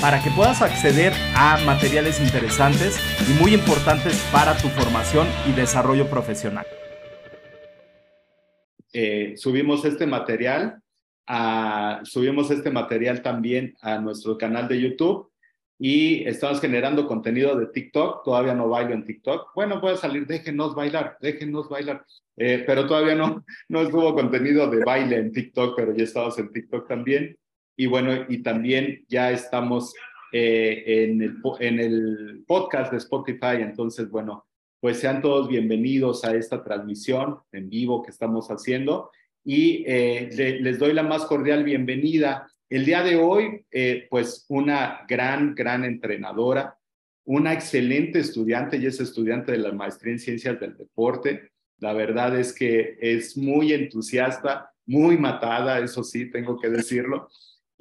para que puedas acceder a materiales interesantes y muy importantes para tu formación y desarrollo profesional. Eh, subimos este material, subimos este material también a nuestro canal de YouTube y estamos generando contenido de TikTok. Todavía no bailo en TikTok. Bueno, puede salir, déjenos bailar, déjenos bailar. Eh, pero todavía no, no estuvo contenido de baile en TikTok, pero ya estamos en TikTok también. Y bueno, y también ya estamos eh, en, el, podcast de Spotify. Entonces, bueno, pues sean todos bienvenidos a esta transmisión en vivo que estamos haciendo y eh, les doy la más cordial bienvenida el día de hoy, eh, pues una gran, gran entrenadora, una excelente estudiante y es estudiante de la maestría en ciencias del deporte. La verdad es que es muy entusiasta, muy matada, eso sí, tengo que decirlo.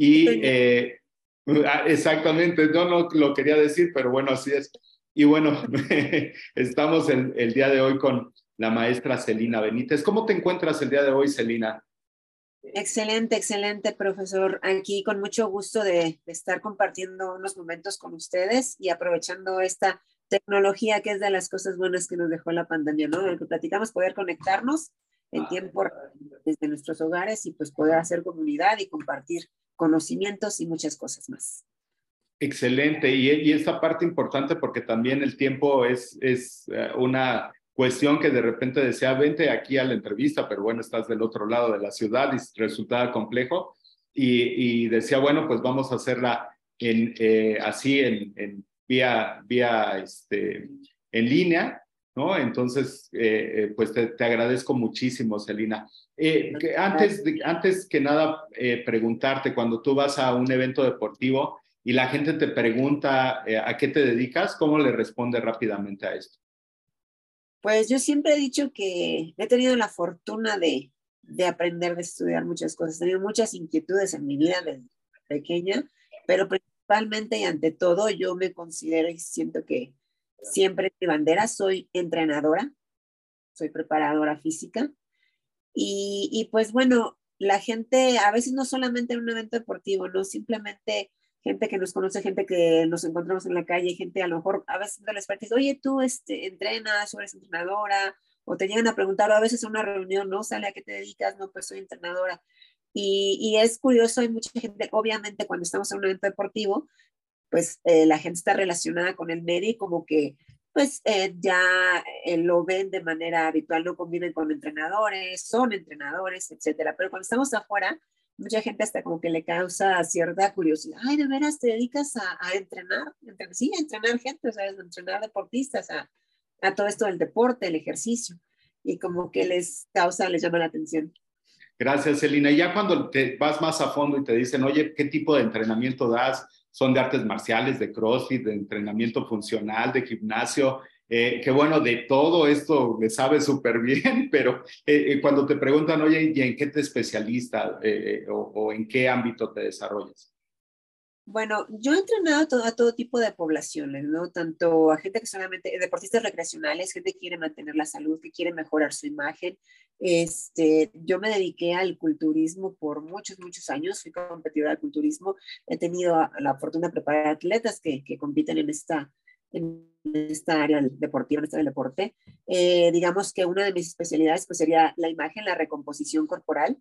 Y eh, ah, exactamente, yo no lo quería decir, pero bueno, así es. Y bueno, estamos el, el día de hoy con la maestra Celina Benítez. ¿Cómo te encuentras el día de hoy, Celina? Excelente, excelente, profesor. Aquí con mucho gusto de, estar compartiendo unos momentos con ustedes y aprovechando esta tecnología que es de las cosas buenas que nos dejó la pandemia, ¿no? El que platicamos, poder conectarnos en tiempo desde nuestros hogares y pues poder hacer comunidad y compartir conocimientos y muchas cosas más. Excelente. Y, y esta parte importante porque también el tiempo es, es eh, una cuestión que de repente decía, vente aquí a la entrevista, pero bueno, estás del otro lado de la ciudad y resultaba complejo. Y, decía, bueno, pues vamos a hacerla en, eh, así en, vía, vía este, en línea, ¿no? Entonces, eh, eh, pues te, agradezco muchísimo, Celina. Que antes, antes que nada, preguntarte, cuando tú vas a un evento deportivo y la gente te pregunta a qué te dedicas, ¿cómo le responde rápidamente a esto? Pues yo siempre he dicho que he tenido la fortuna de, de aprender, de estudiar muchas cosas. He tenido muchas inquietudes en mi vida desde pequeña, pero principalmente y ante todo yo me considero y siento que siempre mi bandera soy entrenadora, soy preparadora física. Y, y pues bueno, la gente a veces no solamente en un evento deportivo, no simplemente gente que nos conoce, gente que nos encontramos en la calle, gente a lo mejor a veces de las partes, oye, tú este, entrenas o eres entrenadora, o te llegan a preguntar, a veces en una reunión, ¿no? Sale a qué te dedicas, no, pues soy entrenadora. Y, y es curioso, hay mucha gente, obviamente cuando estamos en un evento deportivo, pues eh, la gente está relacionada con el medio y como que pues eh, ya eh, lo ven de manera habitual, no conviven con entrenadores, son entrenadores, etcétera. Pero cuando estamos afuera, mucha gente hasta como que le causa cierta curiosidad. Ay, de veras te dedicas a, a entrenar, sí, a entrenar gente, sea, a entrenar deportistas, a, todo esto del deporte, el ejercicio, y como que les causa, les llama la atención. Gracias, Celina. Ya cuando te vas más a fondo y te dicen, oye, ¿qué tipo de entrenamiento das? ¿Son de artes marciales, de CrossFit, de entrenamiento funcional, de gimnasio? eh, que bueno, de todo esto me sabe súper bien, pero eh, eh, cuando te preguntan, oye, ¿y en qué te especialistas o, o, en qué ámbito te desarrollas? Bueno, yo he entrenado a todo, tipo de poblaciones, ¿no? Tanto a gente que solamente, deportistas recreacionales, gente que quiere mantener la salud, que quiere mejorar su imagen. Este, yo me dediqué al culturismo por muchos, muchos años, fui competidora de culturismo, he tenido la fortuna de preparar atletas que, que compiten en esta, en esta área deportiva, en esta del deporte. Eh, digamos que una de mis especialidades pues, sería la imagen, la recomposición corporal.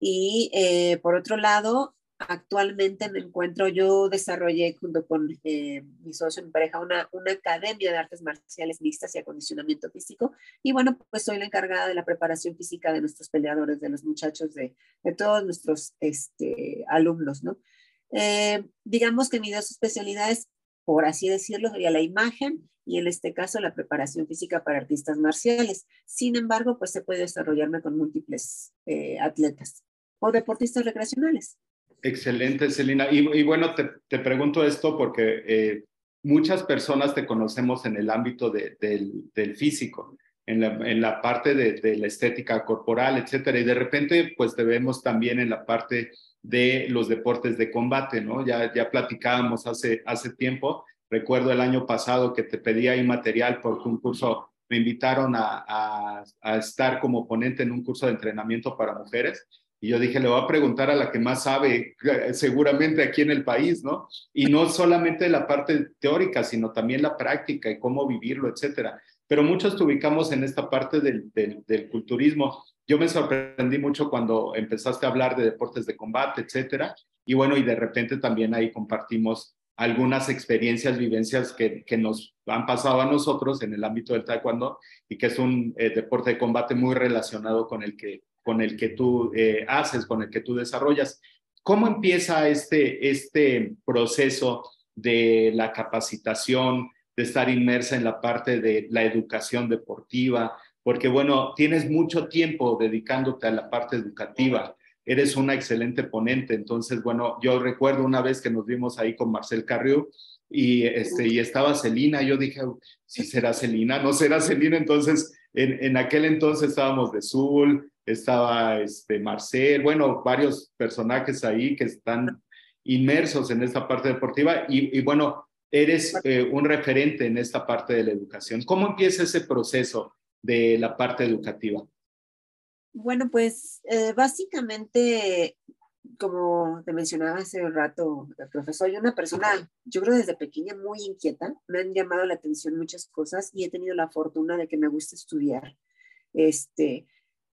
Y eh, por otro lado, actualmente me encuentro, yo desarrollé junto con eh, mi socio, mi pareja, una, una academia de artes marciales mixtas y acondicionamiento físico. Y bueno, pues soy la encargada de la preparación física de nuestros peleadores, de los muchachos, de, de todos nuestros este, alumnos, ¿no? Eh, digamos que mis dos especialidades por así decirlo, sería la imagen y en este caso la preparación física para artistas marciales. Sin embargo, pues se puede desarrollarme con múltiples eh, atletas o deportistas recreacionales. Excelente, Celina. Y, bueno, te, te, pregunto esto porque eh, muchas personas te conocemos en el ámbito de, del, del, físico, en la, en la parte de, de, la estética corporal, etcétera. Y de repente, pues te vemos también en la parte de los deportes de combate, ¿no? Ya, ya platicábamos hace, hace tiempo. Recuerdo el año pasado que te pedía ahí material porque un curso, me invitaron a, a, a estar como ponente en un curso de entrenamiento para mujeres y yo dije, le voy a preguntar a la que más sabe eh, seguramente aquí en el país, ¿no? Y no solamente la parte teórica, sino también la práctica y cómo vivirlo, etcétera. Pero muchos te ubicamos en esta parte del, del, del culturismo. Yo me sorprendí mucho cuando empezaste a hablar de deportes de combate, etcétera. Y bueno, y de repente también ahí compartimos algunas experiencias, vivencias que, que, nos han pasado a nosotros en el ámbito del taekwondo y que es un eh, deporte de combate muy relacionado con el que con el que tú eh, haces, con el que tú desarrollas. ¿Cómo empieza este, este proceso de la capacitación, de estar inmersa en la parte de la educación deportiva? Porque bueno, tienes mucho tiempo dedicándote a la parte educativa, eres una excelente ponente, entonces bueno, yo recuerdo una vez que nos vimos ahí con Marcel Carrió y, este, y estaba Celina, yo dije, si será Celina, no será Celina, entonces en, en aquel entonces estábamos de Zul, estaba este Marcel, bueno, varios personajes ahí que están inmersos en esta parte deportiva y, bueno, eres eh, un referente en esta parte de la educación. ¿Cómo empieza ese proceso de la parte educativa? Bueno, pues eh, básicamente, como te mencionaba hace un rato, profesor, soy una persona, yo creo desde pequeña muy inquieta, me han llamado la atención muchas cosas y he tenido la fortuna de que me gusta estudiar. Este,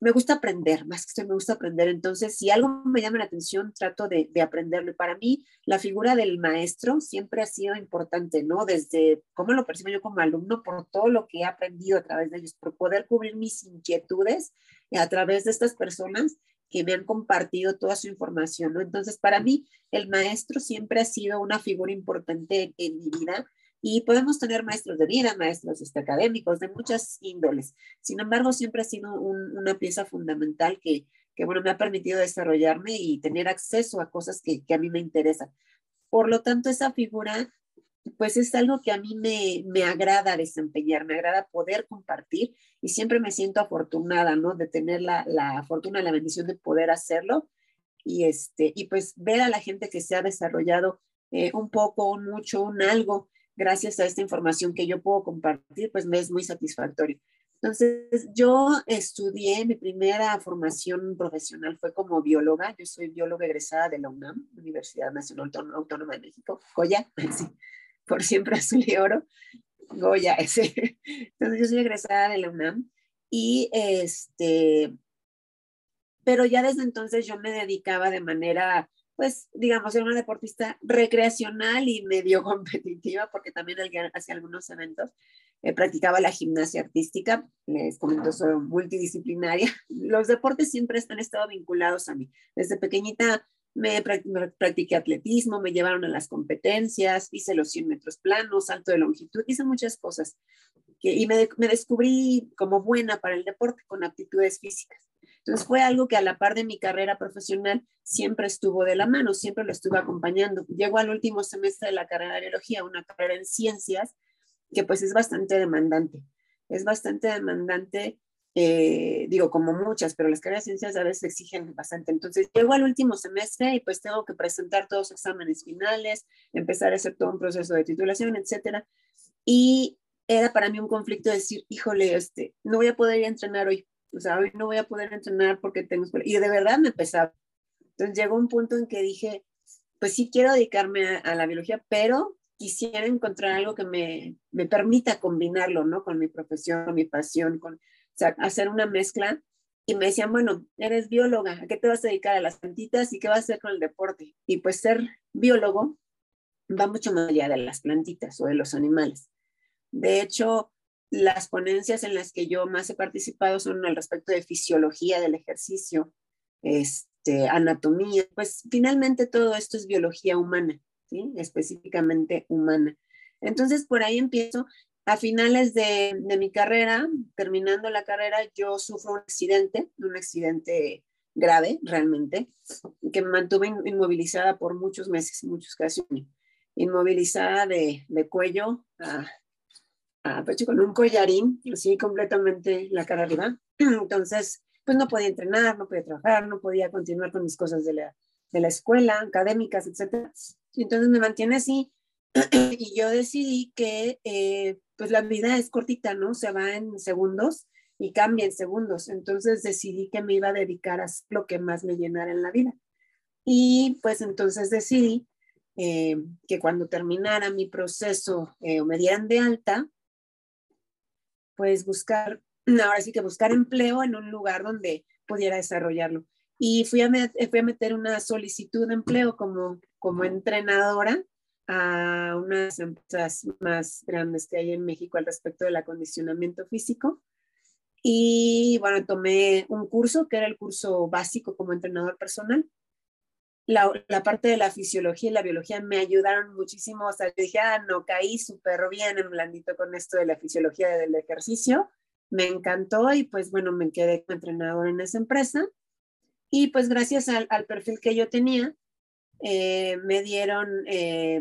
me gusta aprender, más que esto me gusta aprender. Entonces, si algo me llama la atención, trato de, de aprenderlo. Y para mí, la figura del maestro siempre ha sido importante, ¿no? Desde cómo lo percibo yo como alumno, por todo lo que he aprendido a través de ellos, por poder cubrir mis inquietudes a través de estas personas que me han compartido toda su información, ¿no? Entonces, para mí, el maestro siempre ha sido una figura importante en mi vida y podemos tener maestros de vida, maestros este, académicos, de muchas índoles. Sin embargo, siempre ha sido un, una pieza fundamental que, que, bueno, me ha permitido desarrollarme y tener acceso a cosas que, que a mí me interesan. Por lo tanto, esa figura, pues es algo que a mí me, me agrada desempeñar, me agrada poder compartir y siempre me siento afortunada, ¿no? De tener la, la fortuna, la bendición de poder hacerlo y, este, y pues ver a la gente que se ha desarrollado eh, un poco, un mucho, un algo gracias a esta información que yo puedo compartir, pues me es muy satisfactorio. Entonces, yo estudié, mi primera formación profesional fue como bióloga. Yo soy bióloga egresada de la UNAM, Universidad Nacional Autónoma de México, Goya, sí, por siempre azul y oro, Goya, ese. Entonces, yo soy egresada de la UNAM y este, pero ya desde entonces yo me dedicaba de manera pues, digamos, era una deportista recreacional y medio competitiva, porque también hacía algunos eventos. Eh, practicaba la gimnasia artística, les comento, soy multidisciplinaria. Los deportes siempre han estado vinculados a mí. Desde pequeñita me, practiqué atletismo, me llevaron a las competencias, hice los 100 metros planos, salto de longitud, hice muchas cosas. Que, y me, me descubrí como buena para el deporte con aptitudes físicas. Entonces fue algo que a la par de mi carrera profesional siempre estuvo de la mano, siempre lo estuve acompañando. Llego al último semestre de la carrera de biología, una carrera en ciencias, que pues es bastante demandante. Es bastante demandante, eh, digo, como muchas, pero las carreras de ciencias a veces exigen bastante. Entonces llego al último semestre y pues tengo que presentar todos los exámenes finales, empezar a hacer todo un proceso de titulación, etcétera. Y era para mí un conflicto decir, híjole, este, no voy a poder ir a entrenar hoy o sea, hoy no voy a poder entrenar porque tengo Y de verdad me pesaba. Entonces llegó un punto en que dije, pues sí quiero dedicarme a, la biología, pero quisiera encontrar algo que me, me, permita combinarlo, ¿no? Con mi profesión, con mi pasión, con, o sea, hacer una mezcla. Y me decían, bueno, eres bióloga, ¿a qué te vas a dedicar? A las plantitas y qué vas a hacer con el deporte. Y pues ser biólogo va mucho más allá de las plantitas o de los animales. De hecho, las ponencias en las que yo más he participado son al respecto de fisiología del ejercicio, este, anatomía, pues finalmente todo esto es biología humana, específicamente humana. Entonces, por ahí empiezo. A finales de, de mi carrera, terminando la carrera, yo sufro un accidente, un accidente grave realmente, que me mantuve inmovilizada por muchos meses, muchos casi inmovilizada de, de cuello a, a pecho con un collarín, así completamente la cara arriba. Entonces, pues no podía entrenar, no podía trabajar, no podía continuar con mis cosas de la, de la escuela, académicas, etc. Entonces me mantiene así y yo decidí que eh, pues la vida es cortita, ¿no? Se va en segundos y cambia en segundos. Entonces decidí que me iba a dedicar a lo que más me llenara en la vida. Y pues entonces decidí eh, que cuando terminara mi proceso eh, o me dieran de alta, pues buscar, ahora sí que buscar empleo en un lugar donde pudiera desarrollarlo. Y fui a, fui a meter una solicitud de empleo como, como entrenadora a unas empresas más grandes que hay en México al respecto del acondicionamiento físico. Y bueno, tomé un curso que era el curso básico como entrenador personal. La, la, parte de la fisiología y la biología me ayudaron muchísimo. O sea, dije, ah, no, caí súper bien en blandito con esto de la fisiología del ejercicio. Me encantó y pues bueno, me quedé como entrenador en esa empresa. Y pues gracias al, al perfil que yo tenía, eh, me dieron eh,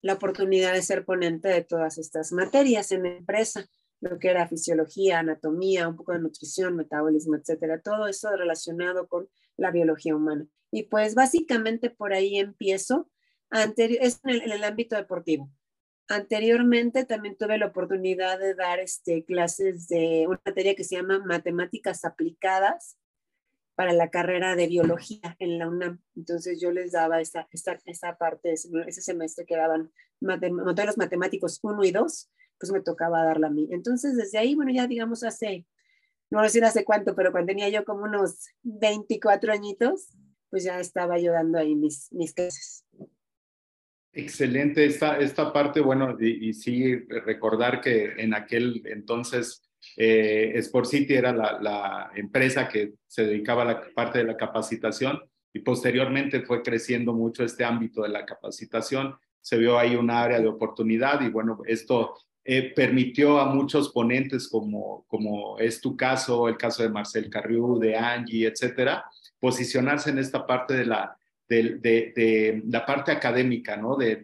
la oportunidad de ser ponente de todas estas materias en la empresa, lo que era fisiología, anatomía, un poco de nutrición, metabolismo, etcétera, todo eso relacionado con la biología humana. Y pues básicamente por ahí empiezo, anterior, es en el, en el ámbito deportivo. Anteriormente también tuve la oportunidad de dar este, clases de una materia que se llama matemáticas aplicadas, para la carrera de biología en la UNAM. Entonces yo les daba esa, esa, esa parte, ese semestre que daban modelos matemáticos 1 y 2, pues me tocaba darla a mí. Entonces desde ahí, bueno, ya digamos hace, no sé hace cuánto, pero cuando tenía yo como unos 24 añitos, pues ya estaba yo dando ahí mis, mis clases. Excelente esta, esta parte, bueno, y, y sí recordar que en aquel entonces eh, Sport City era la, la, empresa que se dedicaba a la parte de la capacitación y posteriormente fue creciendo mucho este ámbito de la capacitación. Se vio ahí un área de oportunidad y bueno, esto eh, permitió a muchos ponentes como, como es tu caso, el caso de Marcel Carriú, de Angie, etcétera, posicionarse en esta parte de la, de, de, de la parte académica, ¿no? De,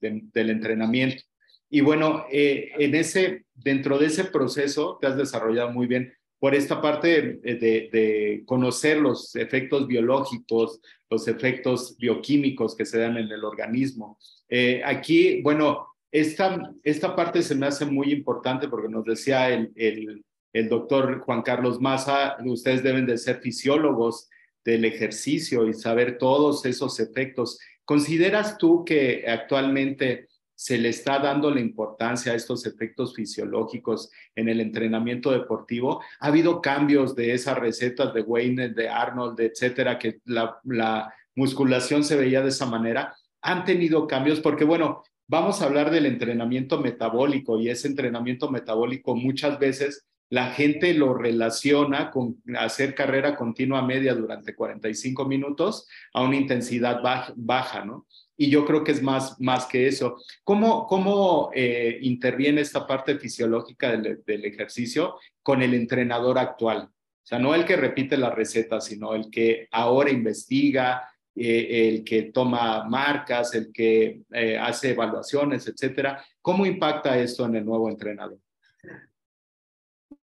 del entrenamiento. Y bueno, eh, en ese, dentro de ese proceso te has desarrollado muy bien por esta parte de, conocer los efectos biológicos, los efectos bioquímicos que se dan en el organismo. Eh, aquí, bueno, esta, esta parte se me hace muy importante porque nos decía el, el, el doctor Juan Carlos Maza, ustedes deben de ser fisiólogos del ejercicio y saber todos esos efectos. ¿Consideras tú que actualmente se le está dando la importancia a estos efectos fisiológicos en el entrenamiento deportivo. Ha habido cambios de esas recetas de Wayne, de Arnold, etcétera, que la, la musculación se veía de esa manera. Han tenido cambios porque, bueno, vamos a hablar del entrenamiento metabólico y ese entrenamiento metabólico muchas veces la gente lo relaciona con hacer carrera continua media durante 45 minutos a una intensidad baja, ¿no? y yo creo que es más, más que eso. ¿Cómo, cómo eh, interviene esta parte fisiológica del, del, ejercicio con el entrenador actual? O sea, no el que repite la receta, sino el que ahora investiga, eh, el que toma marcas, el que eh, hace evaluaciones, etcétera. ¿Cómo impacta esto en el nuevo entrenador?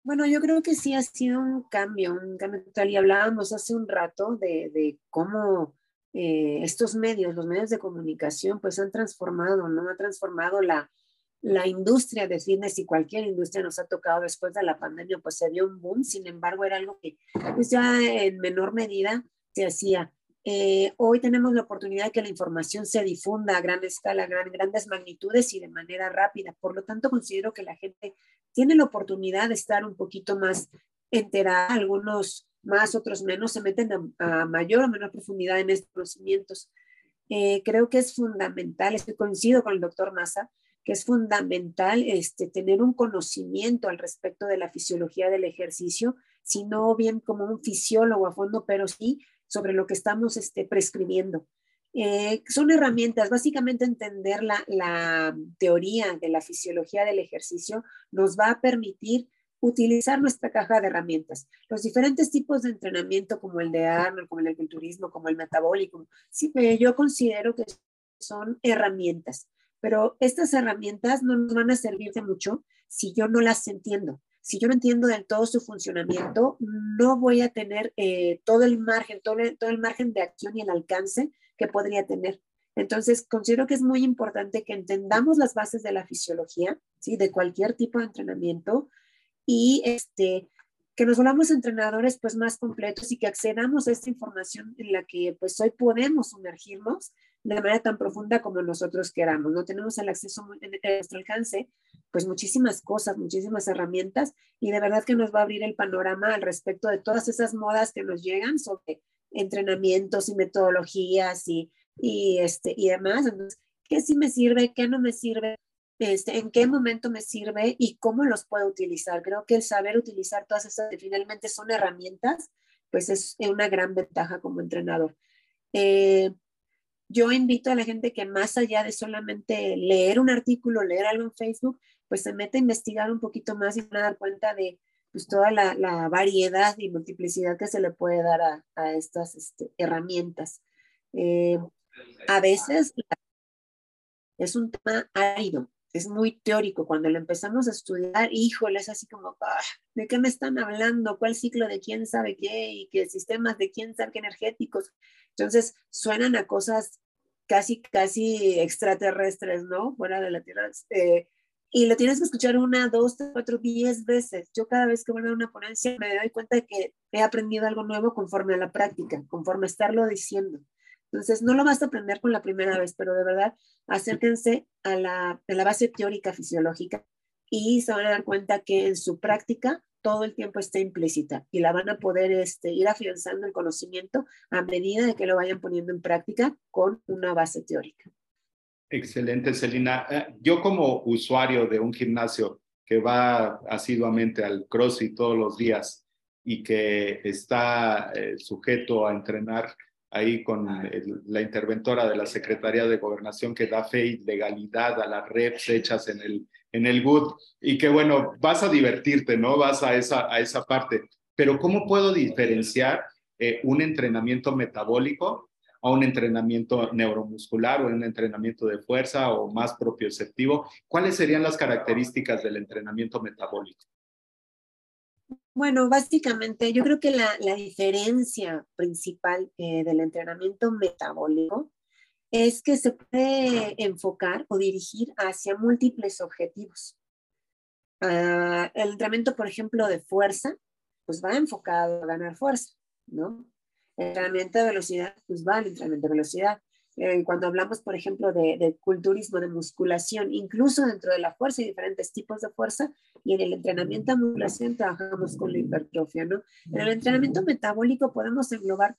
Bueno, yo creo que sí ha sido un cambio, un cambio total. Y hablábamos hace un rato de, de cómo eh, estos medios, los medios de comunicación, pues han transformado, ¿no? Ha transformado la, la industria de fitness y cualquier industria nos ha tocado después de la pandemia, pues se dio un boom, sin embargo era algo que pues ya en menor medida se hacía. Eh, hoy tenemos la oportunidad de que la información se difunda a gran escala, a gran, grandes magnitudes y de manera rápida. Por lo tanto, considero que la gente tiene la oportunidad de estar un poquito más enterada. Algunos más, otros menos, se meten a, mayor o menor profundidad en estos conocimientos. Eh, creo que es fundamental, estoy coincido con el doctor Massa, que es fundamental este, tener un conocimiento al respecto de la fisiología del ejercicio, si no bien como un fisiólogo a fondo, pero sí sobre lo que estamos este, prescribiendo. Eh, son herramientas, básicamente entender la, la teoría de la fisiología del ejercicio nos va a permitir utilizar nuestra caja de herramientas. Los diferentes tipos de entrenamiento, como el de Arnold, como el del culturismo, como el metabólico, sí, yo considero que son herramientas, pero estas herramientas no nos van a servir de mucho si yo no las entiendo. Si yo no entiendo del todo su funcionamiento, no voy a tener eh, todo el margen, todo todo el margen de acción y el alcance que podría tener. Entonces, considero que es muy importante que entendamos las bases de la fisiología, ¿sí? de cualquier tipo de entrenamiento, y este, que nos volvamos entrenadores pues más completos y que accedamos a esta información en la que pues hoy podemos sumergirnos de manera tan profunda como nosotros queramos. No tenemos el acceso en nuestro alcance, pues muchísimas cosas, muchísimas herramientas y de verdad que nos va a abrir el panorama al respecto de todas esas modas que nos llegan sobre entrenamientos y metodologías y, y, este, y demás. ¿qué sí me sirve? ¿Qué no me sirve? Este, en qué momento me sirve y cómo los puedo utilizar. Creo que el saber utilizar todas estas que finalmente son herramientas, pues es una gran ventaja como entrenador. Eh, yo invito a la gente que más allá de solamente leer un artículo, leer algo en Facebook, pues se mete a investigar un poquito más y van a dar cuenta de pues, toda la, variedad y multiplicidad que se le puede dar a, estas este, herramientas. Eh, a veces es un tema árido, es muy teórico. Cuando lo empezamos a estudiar, híjole, es así como, ah, ¿de qué me están hablando? ¿Cuál ciclo de quién sabe qué? ¿Y qué sistemas de quién sabe qué energéticos? Entonces, suenan a cosas casi, casi extraterrestres, ¿no? Fuera de la Tierra. Eh, y lo tienes que escuchar una, dos, tres, cuatro, diez veces. Yo cada vez que vuelvo a una ponencia me doy cuenta de que he aprendido algo nuevo conforme a la práctica, conforme a estarlo diciendo. Entonces, no lo vas a aprender con la primera vez, pero de verdad, acérquense a la, a la base teórica fisiológica y se van a dar cuenta que en su práctica todo el tiempo está implícita y la van a poder este, ir afianzando el conocimiento a medida de que lo vayan poniendo en práctica con una base teórica. Excelente, Celina. Eh, yo como usuario de un gimnasio que va asiduamente al CrossFit todos los días y que está eh, sujeto a entrenar ahí con la interventora de la Secretaría de Gobernación que da fe y legalidad a las reps hechas en el, en el GUD y que bueno, vas a divertirte, ¿no? Vas a esa, a esa parte. Pero ¿cómo puedo diferenciar eh, un entrenamiento metabólico a un entrenamiento neuromuscular o un entrenamiento de fuerza o más propioceptivo? ¿Cuáles serían las características del entrenamiento metabólico? Bueno, básicamente yo creo que la, diferencia principal eh, del entrenamiento metabólico es que se puede enfocar o dirigir hacia múltiples objetivos. Ah, el entrenamiento, por ejemplo, de fuerza, pues va enfocado a ganar fuerza, ¿no? El entrenamiento de velocidad, pues va al entrenamiento de velocidad. Eh, cuando hablamos, por ejemplo, de, culturismo, de musculación, incluso dentro de la fuerza hay diferentes tipos de fuerza y en el entrenamiento de musculación trabajamos con la hipertrofia, ¿no? En el entrenamiento metabólico podemos englobar,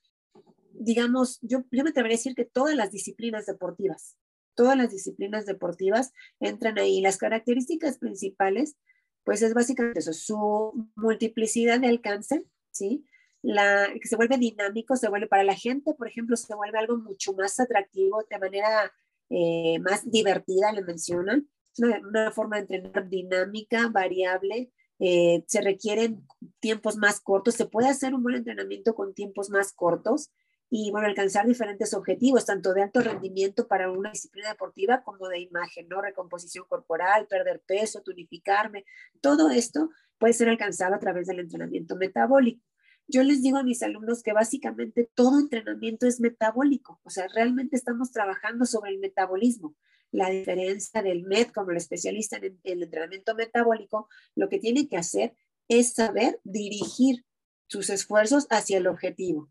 digamos, yo, yo me atrevería a decir que todas las disciplinas deportivas, todas las disciplinas deportivas entran ahí. Las características principales, pues es básicamente eso, su multiplicidad de alcance, ¿sí? La, que se vuelve dinámico, se vuelve para la gente, por ejemplo, se vuelve algo mucho más atractivo, de manera eh, más divertida, le mencionan, una, una, forma de entrenar dinámica, variable, eh, se requieren tiempos más cortos, se puede hacer un buen entrenamiento con tiempos más cortos y, bueno, alcanzar diferentes objetivos, tanto de alto rendimiento para una disciplina deportiva como de imagen, ¿no? Recomposición corporal, perder peso, tonificarme, todo esto puede ser alcanzado a través del entrenamiento metabólico. Yo les digo a mis alumnos que básicamente todo entrenamiento es metabólico, o sea, realmente estamos trabajando sobre el metabolismo. La diferencia del MED como el especialista en el entrenamiento metabólico, lo que tiene que hacer es saber dirigir sus esfuerzos hacia el objetivo.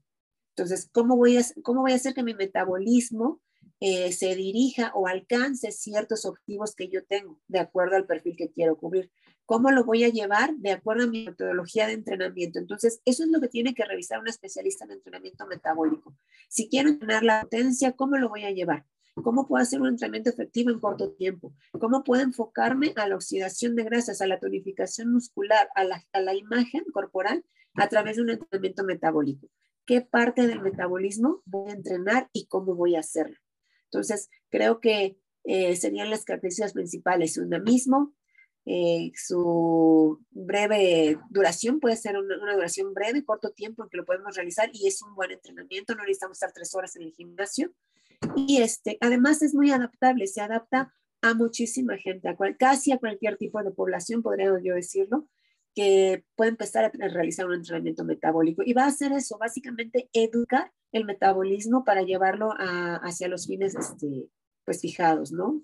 Entonces, ¿cómo voy a, cómo voy a hacer que mi metabolismo eh, se dirija o alcance ciertos objetivos que yo tengo de acuerdo al perfil que quiero cubrir? ¿Cómo lo voy a llevar de acuerdo a mi metodología de entrenamiento? Entonces, eso es lo que tiene que revisar un especialista en entrenamiento metabólico. Si quiero entrenar la potencia, ¿cómo lo voy a llevar? ¿Cómo puedo hacer un entrenamiento efectivo en corto tiempo? ¿Cómo puedo enfocarme a la oxidación de grasas, a la tonificación muscular, a la, imagen corporal a través de un entrenamiento metabólico? qué parte del metabolismo voy a entrenar y cómo voy a hacerlo. Entonces, creo que eh, serían las características principales. Una mismo, eh, su breve duración puede ser una, duración breve, corto tiempo en que lo podemos realizar y es un buen entrenamiento, no necesitamos estar tres horas en el gimnasio. Y este, además es muy adaptable, se adapta a muchísima gente, a casi a cualquier tipo de población, podría yo decirlo, que puede empezar a realizar un entrenamiento metabólico. Y va a hacer eso, básicamente educar el metabolismo para llevarlo hacia los fines este, pues fijados, ¿no?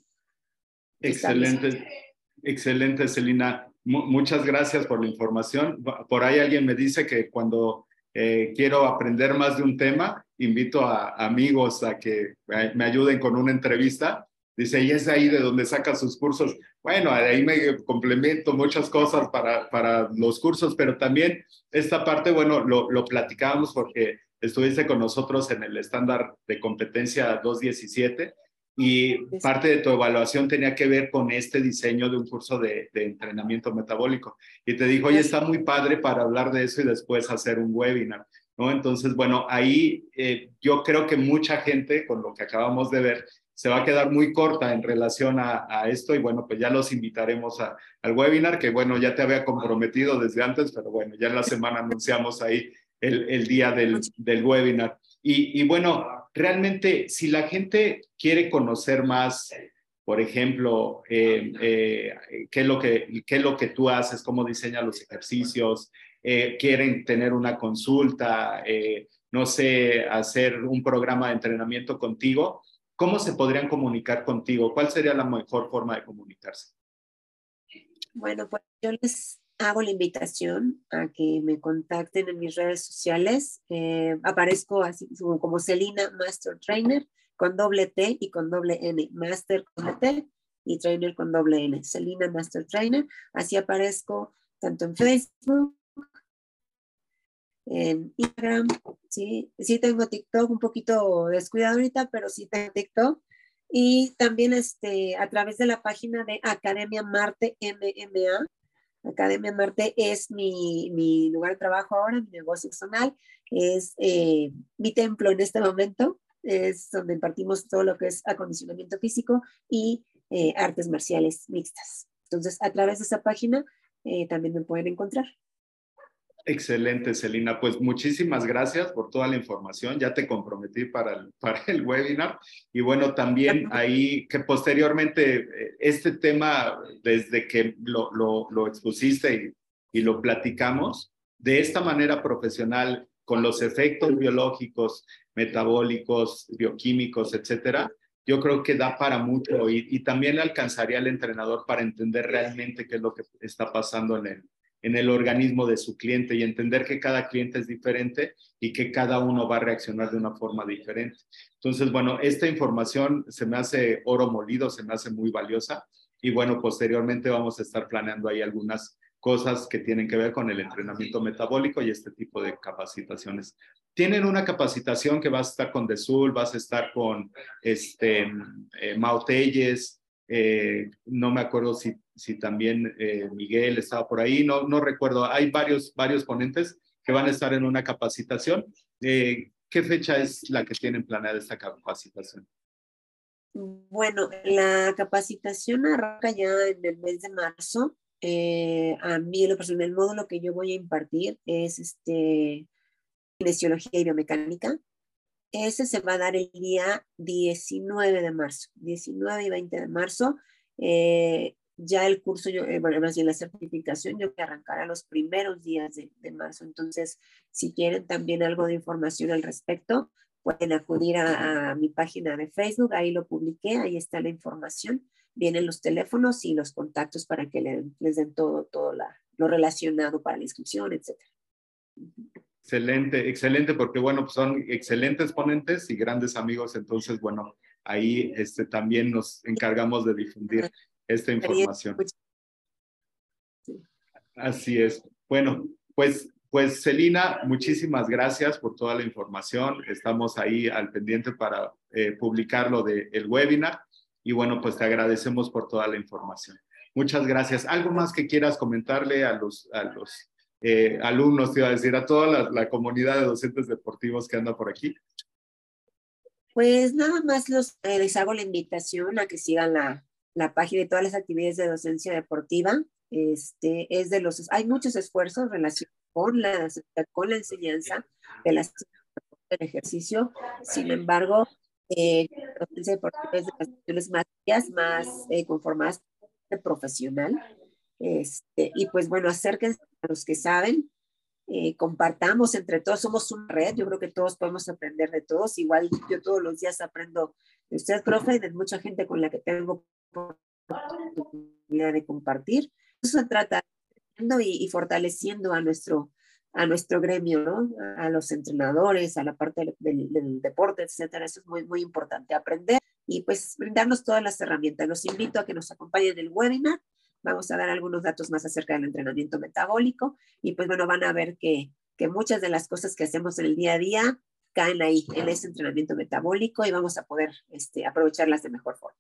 Excelente, excelente, Celina. muchas gracias por la información. Por ahí alguien me dice que cuando eh, quiero aprender más de un tema, invito a amigos a que me ayuden con una entrevista. Dice, y es ahí de donde saca sus cursos. Bueno, ahí me complemento muchas cosas para, para los cursos, pero también esta parte, bueno, lo, lo platicábamos porque estuviste con nosotros en el estándar de competencia 217 y parte de tu evaluación tenía que ver con este diseño de un curso de, entrenamiento metabólico. Y te dijo, oye, está muy padre para hablar de eso y después hacer un webinar. ¿no? Entonces, bueno, ahí eh, yo creo que mucha gente, con lo que acabamos de ver, se va a quedar muy corta en relación a, esto y bueno, pues ya los invitaremos al webinar, que bueno, ya te había comprometido desde antes, pero bueno, ya en la semana anunciamos ahí el, día del, del webinar. Y, bueno, realmente si la gente quiere conocer más, por ejemplo, eh, eh, qué, es lo que, qué es lo que tú haces, cómo diseñas los ejercicios, eh, quieren tener una consulta, no sé, hacer un programa de entrenamiento contigo, ¿cómo se podrían comunicar contigo? ¿Cuál sería la mejor forma de comunicarse? Bueno, pues yo les hago la invitación a que me contacten en mis redes sociales. Eh, aparezco así como Celina Master Trainer con doble T y con doble N. Master con T y Trainer con doble N. Celina Master Trainer. Así aparezco tanto en Facebook, en Instagram. Sí, sí tengo TikTok, un poquito descuidado ahorita, pero sí tengo TikTok. Y también este, a través de la página de Academia Marte MMA, Academia Marte es mi, mi, lugar de trabajo ahora, mi negocio personal, es eh, mi templo en este momento, es donde impartimos todo lo que es acondicionamiento físico y eh, artes marciales mixtas. Entonces, a través de esa página eh, también me pueden encontrar. Excelente, Celina. Pues muchísimas gracias por toda la información. Ya te comprometí para el, para el webinar. Y bueno, también ahí que posteriormente eh, este tema, desde que lo, lo, lo expusiste y, y, lo platicamos, de esta manera profesional, con los efectos biológicos, metabólicos, bioquímicos, etcétera, yo creo que da para mucho y, y también le alcanzaría al entrenador para entender realmente qué es lo que está pasando en el, en el organismo de su cliente y entender que cada cliente es diferente y que cada uno va a reaccionar de una forma diferente. Entonces, bueno, esta información se me hace oro molido, se me hace muy valiosa y bueno, posteriormente vamos a estar planeando ahí algunas cosas que tienen que ver con el entrenamiento metabólico y este tipo de capacitaciones. Tienen una capacitación que vas a estar con Desul, vas a estar con este, eh, eh, no me acuerdo si, si también eh, Miguel estaba por ahí, no, no recuerdo. Hay varios, varios ponentes que van a estar en una capacitación. Eh, ¿Qué fecha es la que tienen planeada esta capacitación? Bueno, la capacitación arranca ya en el mes de marzo. a mí, lo personal, el módulo que yo voy a impartir es este, y biomecánica. Ese se va a dar el día 19 de marzo, 19 y 20 de marzo. Eh, ya el curso, eh, bueno, más bien la certificación, yo que arrancará los primeros días de, marzo. Entonces, si quieren también algo de información al respecto, pueden acudir a, mi página de Facebook, ahí lo publiqué, ahí está la información. Vienen los teléfonos y los contactos para que les den todo, todo lo relacionado para la inscripción, etc. Excelente, excelente, porque bueno, pues son excelentes ponentes y grandes amigos, entonces bueno, ahí este, también nos encargamos de difundir esta información. Así es. Bueno, pues, pues Celina, muchísimas gracias por toda la información. Estamos ahí al pendiente para eh, publicar lo del webinar y bueno, pues te agradecemos por toda la información. Muchas gracias. ¿Algo más que quieras comentarle a los, a los eh, alumnos, te iba a decir, a toda la, comunidad de docentes deportivos que anda por aquí? Pues nada más los, eh, les hago la invitación a que sigan la, la página de todas las actividades de docencia deportiva. Este, es de los, hay muchos esfuerzos relacionados con la, con la enseñanza de las del ejercicio. Sin embargo, eh, la docencia deportiva es de las más, más eh, conformadas de profesional. Este, y pues bueno, acérquense a los que saben, eh, compartamos entre todos, somos una red, yo creo que todos podemos aprender de todos, igual yo todos los días aprendo de usted, profe, y de mucha gente con la que tengo oportunidad de compartir. Eso se trata y, y fortaleciendo a nuestro, a nuestro gremio, ¿no? A los entrenadores, a la parte del, deporte, etcétera. Eso es muy, muy importante, aprender y pues brindarnos todas las herramientas. Los invito a que nos acompañen en el webinar. Vamos a dar algunos datos más acerca del entrenamiento metabólico y pues bueno, van a ver que, que muchas de las cosas que hacemos en el día a día caen ahí, en ese entrenamiento metabólico y vamos a poder este, aprovecharlas de mejor forma.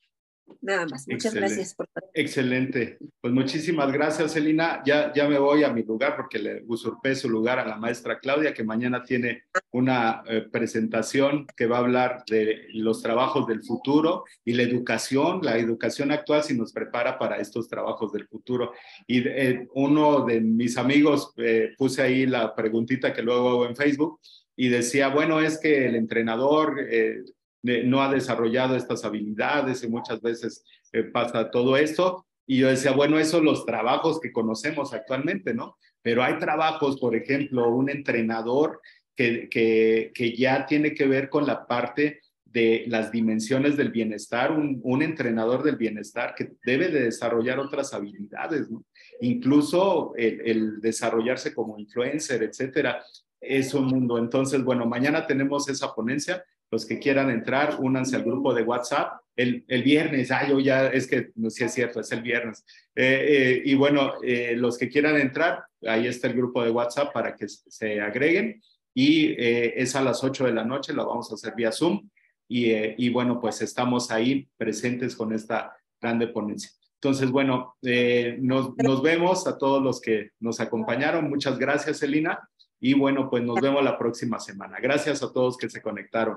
Nada más. Muchas gracias por Excelente. Pues muchísimas gracias, Elina. Ya, ya me voy a mi lugar porque le usurpé su lugar a la maestra Claudia, que mañana tiene una eh, presentación que va a hablar de los trabajos del futuro y la educación, la educación actual, si nos prepara para estos trabajos del futuro. Y eh, uno de mis amigos eh, puse ahí la preguntita que luego hago en Facebook y decía, bueno, es que el entrenador no ha desarrollado estas habilidades y muchas veces eh, pasa todo esto. Y yo decía, bueno, esos los trabajos que conocemos actualmente, ¿no? Pero hay trabajos, por ejemplo, un entrenador que, que, que ya tiene que ver con la parte de las dimensiones del bienestar, un, un, entrenador del bienestar que debe de desarrollar otras habilidades, ¿no? Incluso el, el, desarrollarse como influencer, etcétera, es un mundo. Entonces, bueno, mañana tenemos esa ponencia los que quieran entrar, únanse al grupo de WhatsApp. El, el viernes, ah, yo ya, es que no sé si es cierto, es el viernes. Eh, eh, y bueno, eh, los que quieran entrar, ahí está el grupo de WhatsApp para que se agreguen. Y es a las 8 de la noche, lo vamos a hacer vía Zoom. Y, y bueno, pues estamos ahí presentes con esta grande ponencia. Entonces, bueno, nos, nos vemos a todos los que nos acompañaron. Muchas gracias, Elina. Y bueno, pues nos vemos la próxima semana. Gracias a todos que se conectaron.